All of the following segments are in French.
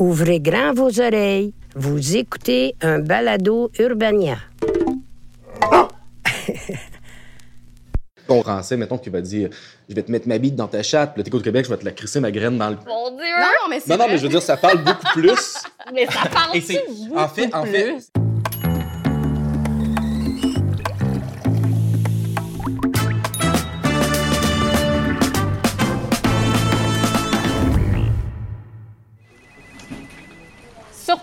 Ouvrez grand vos oreilles. Vous écoutez un balado Urbania. Ton français, mettons, qui va dire Je vais te mettre ma bite dans ta chatte, puis là, t'es au Québec, je vais te la crisser ma graine dans le. Mon Dieu! Non, mais c'est Non, non, vrai. mais je veux dire, ça parle beaucoup plus. Mais ça parle Et c'est- en fait, en fait,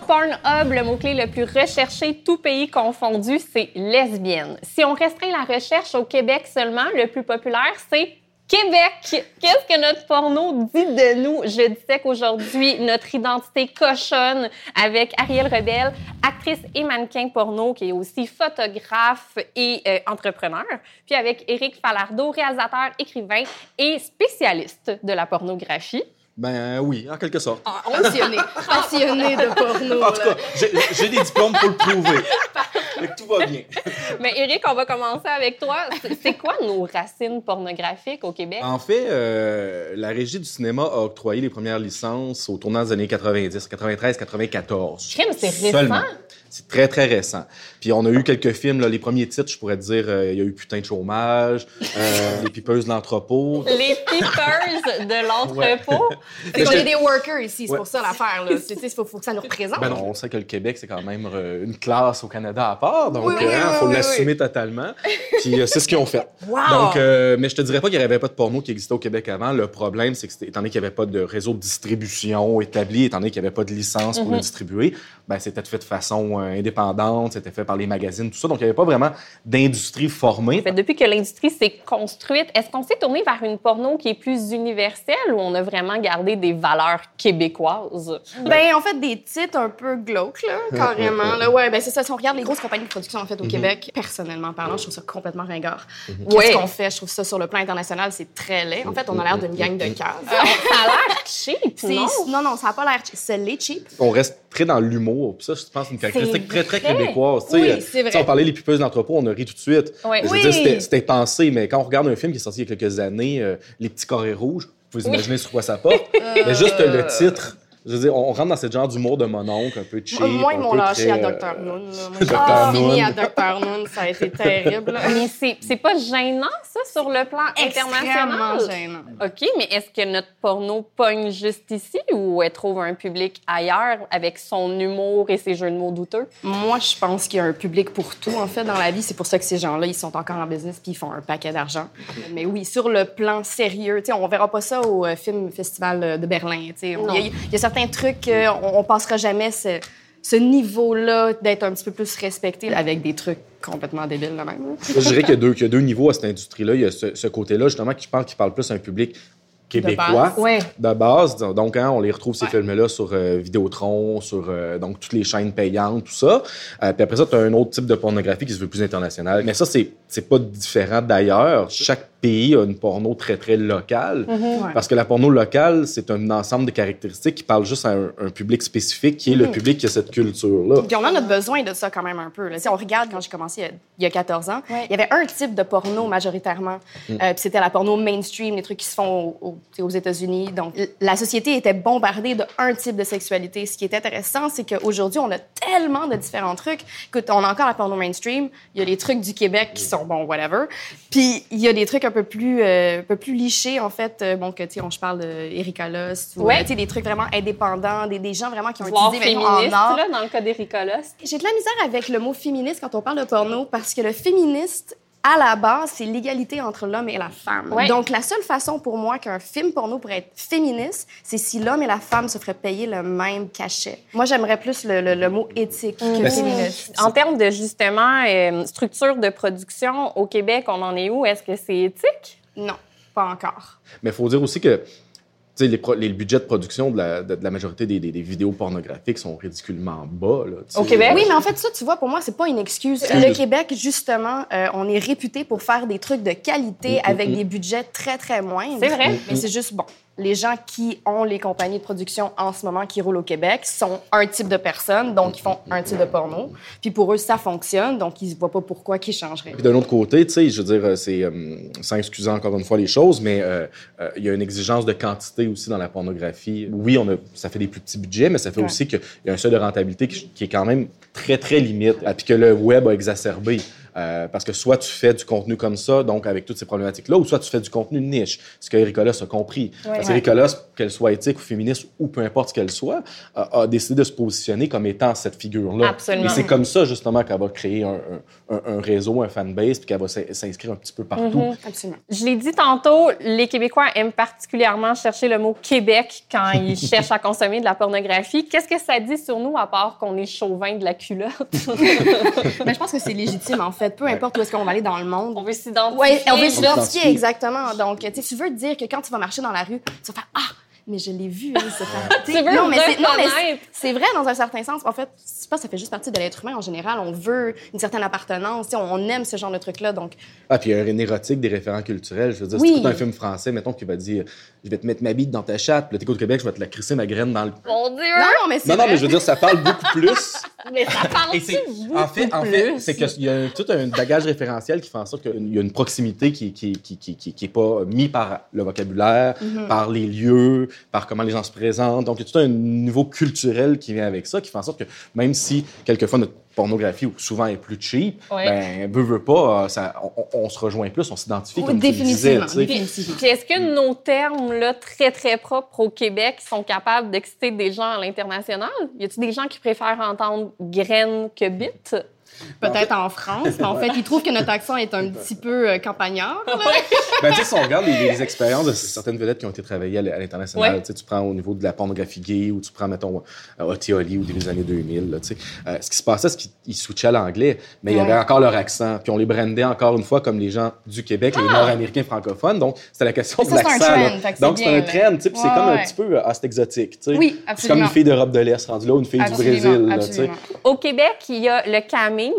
Pornhub, le mot-clé le plus recherché, tout pays confondu, c'est lesbienne. Si on restreint la recherche au Québec seulement, le plus populaire, c'est Québec. Qu'est-ce que notre porno dit de nous? Je disais qu'aujourd'hui, notre identité cochonne avec Ariel Rebelle, actrice et mannequin porno, qui est aussi photographe et euh, entrepreneur. Puis avec Éric Falardeau, réalisateur, écrivain et spécialiste de la pornographie. Ben oui, en quelque sorte. Ah, Passionné, passionné de porno. En tout cas, j'ai des diplômes pour le prouver. Que tout va bien. Mais Eric, on va commencer avec toi. C'est- C'est quoi nos racines pornographiques au Québec? En fait, euh, la Régie du cinéma a octroyé les premières licences au tournant des années 90, 93, 94. Crime, c'est récent. C'est très, très récent. Puis on a eu quelques films, là, les premiers titres, je pourrais te dire, euh, il y a eu Putain de chômage, euh, Les pipeuses de l'entrepôt. Les peepers de l'entrepôt. C'est qu'on je- est des workers ici, c'est Ouais. pour ça l'affaire. C'est- Il faut, faut que ça nous représente. Ben non, on sait que le Québec, c'est quand même euh, une classe au Canada à part, donc Oui, oui, il oui, faut oui, l'assumer totalement. Puis c'est ce qu'ils ont fait. Wow! Donc, mais je te dirais pas qu'il n'y avait pas de porno qui existait au Québec avant. Le problème, c'est que, étant donné qu'il n'y avait pas de réseau de distribution établi, étant donné qu'il n'y avait pas de licence pour le distribuer, ben, c'était fait de façon euh, indépendante, c'était fait par les magazines, tout ça. Donc, il n'y avait pas vraiment d'industrie formée. Fait, depuis que l'industrie s'est construite, est-ce qu'on s'est tourné vers une porno qui est plus universelle ou on a vraiment gardé des valeurs québécoises? Ben, en fait, des titres un peu glauques, là, carrément. Là. Ouais, ben c'est ça. Si on regarde les grosses compagnies de production, en fait, au Québec, personnellement parlant, je trouve ça complètement ringard. Qu'est-ce Ouais. qu'on fait? Je trouve ça sur le plan international, c'est très laid. En fait, on a l'air d'une gang de caves. Ça a l'air cheap, non? non, non, ça n'a pas l'air cheap. C'est les cheap. On reste très dans l'humour. Puis ça, je pense, c'est une caractéristique très, très québécoise. Oui, euh, c'est vrai. On parlait des pipeuses d'entrepôt, on a ri tout de suite. Je veux Oui. dire, c'était- pensé, mais quand on regarde un film qui est sorti il y a quelques années, euh, Les petits carrés rouges, vous pouvez imaginer sur quoi ça porte. mais juste le titre. Je veux dire, on, on rentre dans ce genre d'humour de mon oncle, un peu cheap. Moi, ils un m'ont peu lâché très, à euh, Dr. Noon. Moi. J'ai fini à Dr. Noon. Ça a été terrible. Mais c'est c'est pas gênant, ça, sur le plan international? Extrêmement gênant. OK, mais est-ce que notre porno pogne juste ici ou elle trouve un public ailleurs avec son humour et ses jeux de mots douteux? Moi, je pense qu'il y a un public pour tout, en fait, dans la vie. C'est pour ça que ces gens-là, ils sont encore en business puis ils font un paquet d'argent. Mais oui, sur le plan sérieux, tu sais, on verra pas ça au euh, Film Festival euh, de Berlin. tu sais. Non. Il y, y a certains trucs, euh, on, on passera jamais ce, ce niveau-là d'être un petit peu plus respecté avec des trucs complètement débiles, là même. Je dirais qu'il y, a deux- qu'il y a deux niveaux à cette industrie-là. Il y a ce, ce côté-là, justement, qui je pense qui parle plus à un public québécois. base. Ouais. De base. Donc, hein, on les retrouve, ces films-là, sur euh, Vidéotron, sur euh, donc, toutes les chaînes payantes, tout ça. Euh, puis après ça, tu as un autre type de pornographie qui se veut plus international. Mais ça, c'est c'est pas différent d'ailleurs. Chaque pays a une porno très, très locale. Ouais. Parce que la porno locale, c'est un ensemble de caractéristiques qui parlent juste à un, un public spécifique, qui est le public qui a cette culture-là. Puis on en a besoin de ça quand même un peu. là. Si on regarde quand j'ai commencé il y a- il y a 14 ans, il y avait un type de porno majoritairement. Euh, puis c'était la porno mainstream, les trucs qui se font au- au- aux États-Unis. Donc la société était bombardée de un type de sexualité. Ce qui est intéressant, c'est qu'aujourd'hui, on a tellement de différents trucs. Écoute, on a encore la porno mainstream. Il y a les trucs du Québec qui sont, bon, whatever. Puis il y a des trucs un peu plus, euh, un peu plus lichés, en fait. Euh, bon, que, tu sais, on, je parle d'Erika Lost ou Ouais. euh, tu sais, des trucs vraiment indépendants, des, des gens vraiment qui ont Voire utilisé féministe, en là, dans le cas d'Erika Lost. J'ai de la misère avec le mot féministe quand on parle de porno parce que le féministe, à la base, c'est l'égalité entre l'homme et la femme. Ouais. Donc, la seule façon pour moi qu'un film porno pourrait être féministe, c'est si l'homme et la femme se feraient payer le même cachet. Moi, j'aimerais plus le, le- le mot éthique que Ben, féministe. En termes de, justement, euh, structure de production, au Québec, on en est où? Est-ce que c'est éthique? Non. pas encore. Mais il faut dire aussi que les, les budgets de production de la, de, de la majorité des, des- des vidéos pornographiques sont ridiculement bas. Là, Au. Québec? Oui, mais en fait, ça, tu vois, pour moi, c'est pas une excuse. Le Québec, justement, euh, on est réputé pour faire des trucs de qualité avec des budgets très, très moindres. C'est vrai. Mais c'est juste, bon, les gens qui ont les compagnies de production en ce moment qui roulent au Québec sont un type de personnes, donc ils font un type de porno. Puis pour eux, ça fonctionne, donc ils ne voient pas pourquoi qu'ils changeraient. Puis d'un autre côté, tu sais, je veux dire, c'est euh, sans excuser encore une fois les choses, mais euh, euh, il y a une exigence de quantité aussi dans la pornographie. Oui, on a, ça fait des plus petits budgets, mais ça fait Ouais. aussi qu'il y a un seuil de rentabilité qui, qui est quand même très très limite, euh, puis que le web a exacerbé. Euh, parce que soit tu fais du contenu comme ça, donc avec toutes ces problématiques-là, ou soit tu fais du contenu niche, ce que Ericolas a compris. Parce Ouais. qu'Ericolas, qu'elle soit éthique ou féministe ou peu importe ce qu'elle soit, a, a décidé de se positionner comme étant cette figure-là. Absolument. Et c'est comme ça, justement, qu'elle va créer un, un- un- un réseau, un fanbase, puis qu'elle va s'in- s'inscrire un petit peu partout. Mhm. Absolument. Je l'ai dit tantôt, les Québécois aiment particulièrement chercher le mot Québec quand ils cherchent à consommer de la pornographie. Qu'est-ce que ça dit sur nous à part qu'on est chauvin de la culotte? Mais je pense que c'est légitime, en fait. Peu importe où est-ce qu'on va aller dans le monde. on veut s'identifier. Oui, on veut s'identifier, s'identifie. exactement. Donc, tu sais, tu veux te dire que quand tu vas marcher dans la rue, tu vas faire Ah, mais je l'ai vu, elle, se faire. Tu veux non, mais c'est, non, mais c'est- reconnaître. c'est vrai dans un certain sens. En fait, je sais pas, ça fait juste partie de l'être humain en général. On veut une certaine appartenance. On aime ce genre de trucs-là. Donc, Ah, puis il y a un érotique, des référents culturels. Je veux dire, Oui. si tu écoutes un film français, mettons, qui va dire Je vais te mettre ma bite dans ta chatte, puis là, au Québec, je vais te la crisser ma graine dans le. Mon Dieu! non, non, mais c'est Non, non, vrai. mais je veux dire, ça parle beaucoup plus. Mais ça parle c'est- en fait, en fait c'est qu'il y a un- tout un bagage référentiel qui fait en sorte qu'il y a une proximité qui, qui, qui, qui, qui, qui est pas mis par le vocabulaire, Mhm. par les lieux, par comment les gens se présentent. Donc, il y a tout un niveau culturel qui vient avec ça, qui fait en sorte que même si, quelquefois, notre pornographie, ou souvent, est plus cheap, Ouais. ben, veut, veut pas, euh, ça, on, se rejoint plus, on s'identifie, Oui, comme tu le disais, définitivement. tu sais. définitivement. Puis est-ce que nos termes là, très, très propres au Québec sont capables d'exciter des gens à l'international? Y a-t-il des gens qui préfèrent entendre graine que bite? Peut-être en France, mais en fait, ils trouvent que notre accent est un petit peu euh, campagnard. Ben, tu sais, si on regarde les, les expériences de certaines vedettes qui ont été travaillées à l'international, Ouais. tu sais, tu prends au niveau de la pornographie gay ou tu prends, mettons, euh, Oti Oli ou des années 2000, là, tu sais, euh, ce qui se passait, c'est qu'ils switchaient à l'anglais, mais il y avait Ouais. encore leur accent, puis on les brandait encore une fois comme les gens du Québec, les Nord-Américains francophones, donc c'était la question de l'accent. Donc c'est un trend, tu sais, puis c'est Ouais, comme un ouais. petit peu euh, ah, c'est exotique, tu sais. Oui, C'est comme absolument. une fille d'Europe de l'Est rendue là ou une fille du Absolument, Brésil, là, tu sais. absolument. Au Québec, il y a le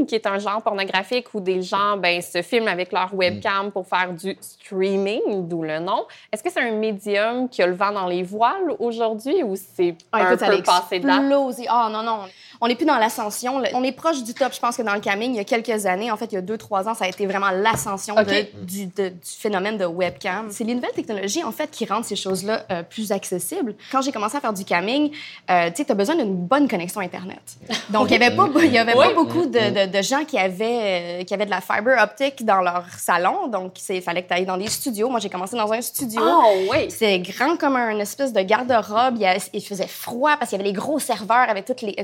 qui est un genre pornographique où des gens ben, se filment avec leur webcam pour faire du streaming, d'où le nom. Est-ce que c'est un médium qui a le vent dans les voiles aujourd'hui ou c'est Ah, un écoute, ça peu passé de date? Ah non, non. On n'est plus dans l'ascension. On est proche du top, je pense que dans le camming, il y a quelques années, en fait, il y a deux, trois ans, ça a été vraiment l'ascension du, phénomène de webcam. C'est les nouvelles technologies, en fait, qui rendent ces choses-là euh, plus accessibles. Quand j'ai commencé à faire du camming, euh, tu sais, tu as besoin d'une bonne connexion Internet. Donc, il n'y avait, pas, il y avait pas beaucoup de, de- de gens qui avaient, euh, qui avaient de la fiber optique dans leur salon. Donc, il fallait que tu ailles dans des studios. Moi, j'ai commencé dans un studio. Oh oui! C'est grand comme un espèce de garde-robe. Il faisait froid parce qu'il y avait les gros serveurs avec toutes les.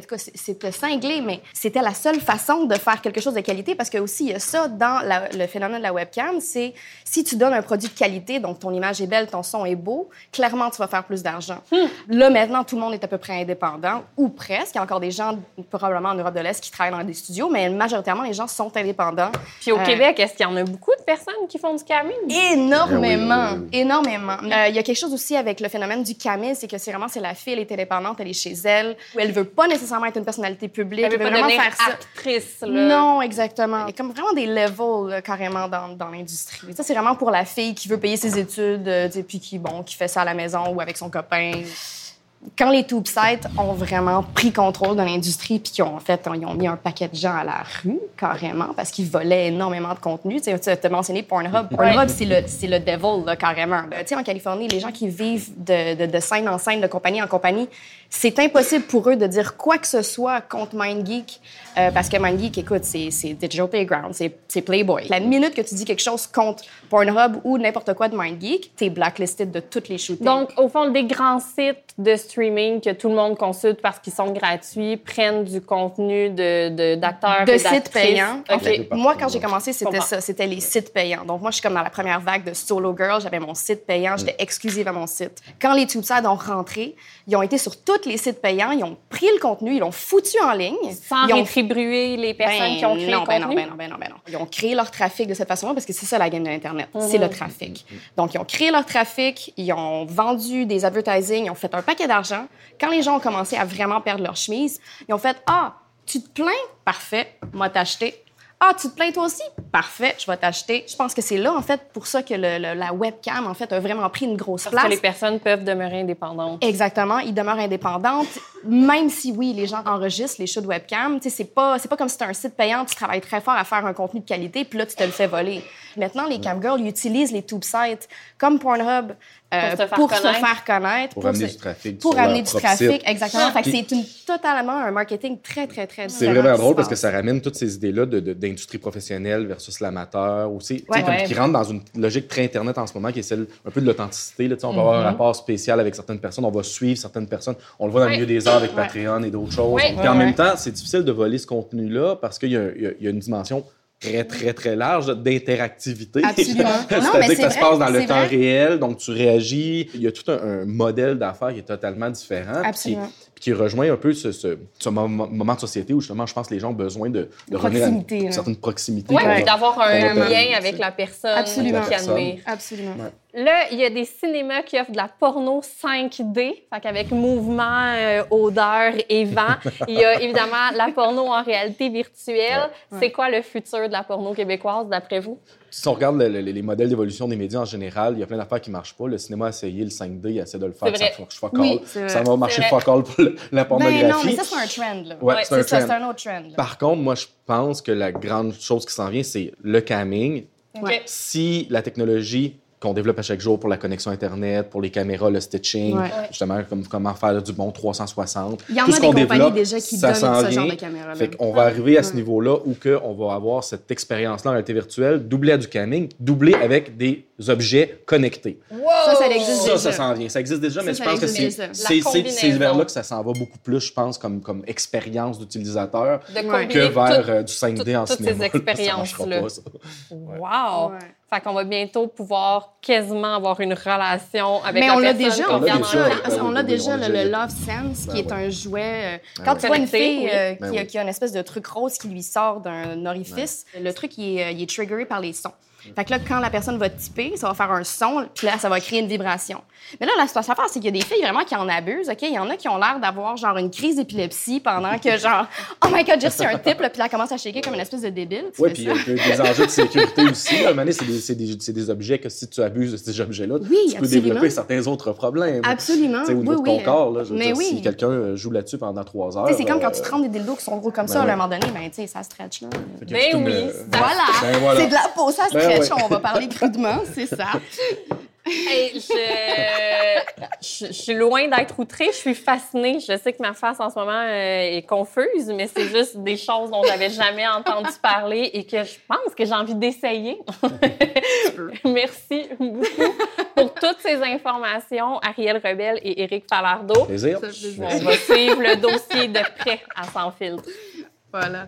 C'était cinglé, mais c'était la seule façon de faire quelque chose de qualité parce que aussi il y a ça dans la- le phénomène de la webcam, c'est si tu donnes un produit de qualité, donc ton image est belle, ton son est beau, clairement tu vas faire plus d'argent. Là maintenant, tout le monde est à peu près indépendant ou presque. Il y a encore des gens probablement en Europe de l'Est qui travaillent dans des studios, mais majoritairement les gens sont indépendants. Puis au Euh, Québec, est-ce qu'il y en a beaucoup de personnes qui font du camming? Énormément, Oui, oui, oui. énormément. Euh, Il y a quelque chose aussi avec le phénomène du camé, c'est que c'est vraiment c'est la fille, elle est indépendante, elle est chez elle, où elle veut pas nécessairement être une personnalité publique, Elle veut pas vraiment faire ça. actrice, là. Non, exactement. Il y a comme vraiment des levels là, carrément dans, dans l'industrie. Ça, c'est vraiment pour la fille qui veut payer ses études, euh, puis qui, bon, qui fait ça à la maison ou avec son copain. Quand les tube sites ont vraiment pris contrôle de l'industrie, puis qu'ils ont, en fait, ils ont mis un paquet de gens à la rue, carrément, parce qu'ils volaient énormément de contenu. Tu sais, tu as mentionné Pornhub. Pornhub, c'est le, c'est le devil, là, carrément. Euh, Tu sais, en Californie, les gens qui vivent de, de, de scène en scène, de compagnie en compagnie, c'est impossible pour eux de dire quoi que ce soit contre MindGeek, euh, parce que MindGeek, écoute, c'est c'est Digital Playground, c'est c'est Playboy. La minute que tu dis quelque chose contre Pornhub ou n'importe quoi de MindGeek, t'es blacklisted de toutes les shootings. Donc, au fond, des grands sites de streaming que tout le monde consulte parce qu'ils sont gratuits prennent du contenu de, de- d'acteurs de et sites payants. OK. En fait, partout, moi, quand j'ai commencé, c'était ça. C'était les sites payants. Donc, moi, je suis comme dans la première vague de Solo Girl. J'avais mon site payant. J'étais exclusive à mon site. Quand les TubeSide ont rentré, ils ont été sur tous les sites payants. Ils ont pris le contenu, ils l'ont foutu en ligne. Sans ils ont rétribuer les personnes Ben qui ont créé non, le ben non, contenu? ben non, ben non, ben non. Ils ont créé leur trafic de cette façon-là parce que c'est ça la game de l'Internet, c'est le trafic. Donc, ils ont créé leur trafic, ils ont vendu des advertising, ils ont fait un paquet d'argent. Quand les gens ont commencé à vraiment perdre leur chemise, ils ont fait Ah, tu te plains? Parfait, moi t'acheter. Ah, tu te plains toi aussi? Parfait, je vais t'acheter. Je pense que c'est là, en fait, pour ça que le- le- la webcam, en fait, a vraiment pris une grosse Parce place. que les personnes peuvent demeurer indépendantes. Exactement, ils demeurent indépendantes, même si oui, les gens enregistrent les shows de webcam. Tu sais, c'est pas c'est pas comme si c'était un site payant, tu travailles très fort à faire un contenu de qualité, puis là tu te le fais voler. Maintenant, les camgirls ils utilisent les tube sites comme Pornhub euh, Pour se faire pour se connaître. faire connaître, Pour amener se- du trafic pour amener du trafic, site. exactement. Fait que Puis- c'est une totalement un marketing très très très C'est vraiment drôle parce que ça ramène toutes ces idées-là de- de- d'industrie professionnelle versus l'amateur aussi. Ouais. Ouais. qui rentre dans une logique très Internet en ce moment qui est celle un peu de l'authenticité. On va avoir un rapport spécial avec certaines personnes, on va suivre certaines personnes. On le voit dans le milieu des arts avec. Patreon et d'autres choses. Puis en même temps, c'est difficile de voler ce contenu-là parce qu'il y a une dimension très, très, très large d'interactivité. Absolument. C'est-à-dire que ça se passe dans le temps vrai. réel, donc tu réagis. Il y a tout un, un modèle d'affaires qui est totalement différent. Absolument. Qui, puis qui rejoint un peu ce, ce- ce mom- moment de société où justement, je pense que les gens ont besoin de, de revenir à proximité, une là. certaine proximité. Oui, puis d'avoir un lien avec la personne Absolument. qui admire. Absolument. Là, il y a des cinémas qui offrent de la porno 5D, fait qu'avec mouvement, euh, odeur et vent. Il y a évidemment la porno en réalité virtuelle. C'est quoi le futur de la porno québécoise, d'après vous? Si on regarde le- le- les modèles d'évolution des médias en général, il y a plein d'affaires qui ne marchent pas. Le cinéma a essayé le 5D, il essaie de le faire, ça marche fuck Oui, all. vrai. Ça va marcher fuck all pour la pornographie. Ben non, mais ça, c'est un trend. Là. Ouais, c'est un ça, trend. c'est un autre trend. là. Par contre, moi, je pense que la grande chose qui s'en vient, c'est le camming. Ouais. Si la technologie qu'on développe à chaque jour pour la connexion Internet, pour les caméras, le stitching, Ouais. justement, comme, comment faire du bon 360. Il y en tout a ce des qu'on compagnies développe, déjà qui ça donnent s'en ce genre vient. de caméra-là. Fait qu'on va arriver à ce niveau-là où que on va avoir cette expérience-là en réalité virtuelle, doublée à du camming, doublée avec des objets connectés. Ça, ça existe Ça, déjà. ça s'en vient. Ça existe déjà, Ça, mais ça je pense que c'est combinaison. vers-là que ça s'en va beaucoup plus, je pense, comme, comme expérience d'utilisateur Ouais. que vers tout- euh, du 5D en toutes ces cinéma. Ça marchera expériences-là. pas, ça. Wow! Ouais. Fait qu'on va bientôt pouvoir quasiment avoir une relation avec Mais la on l'a personne déjà, on On l'a déjà. on a déjà on le. Love Sense, qui Ben est un jouet. euh, Ben quand tu vois une fille euh, Ben qui, a, oui. qui a une espèce de truc rose qui lui sort d'un orifice, le truc il est, euh, il est triggeré par les sons. Fait que là, quand la personne va typer, ça va faire un son, puis là, ça va créer une vibration. Mais là, la situation à faire, c'est qu'il y a des filles vraiment qui en abusent, OK? Il y en a qui ont l'air d'avoir, genre, une crise d'épilepsie pendant que, genre, oh my God, j'ai reçu un type, là, puis là, elle commence à shaker comme une espèce de débile. Oui, puis il y a des enjeux de sécurité aussi. là. À un moment donné, c'est des, des- des objets que si tu abuses de ces objets-là, Oui, tu peux absolument. développer certains autres problèmes. Absolument. Tu sais, au niveau Oui, de ton oui. corps, là, je veux Mais dire, oui. si quelqu'un euh, joue là-dessus pendant trois heures. C'est comme quand euh, tu te rends des dildos qui sont gros comme ben ça, à un moment donné, ben, tu sais, ça stretch, là. Ben oui, euh, Voilà. Ben voilà. C'est de la peau, ça Ben ouais. On va parler crudement, c'est ça. Hey, je... je- je suis loin d'être outrée, je suis fascinée. Je sais que ma face en ce moment euh, est confuse, mais c'est juste des choses dont j'avais jamais entendu parler et que je pense que j'ai envie d'essayer. Merci beaucoup pour toutes ces informations, Ariel Rebelle et Éric Falardeau. Plaisir. On va suivre le dossier de près à Sans filtre. Voilà.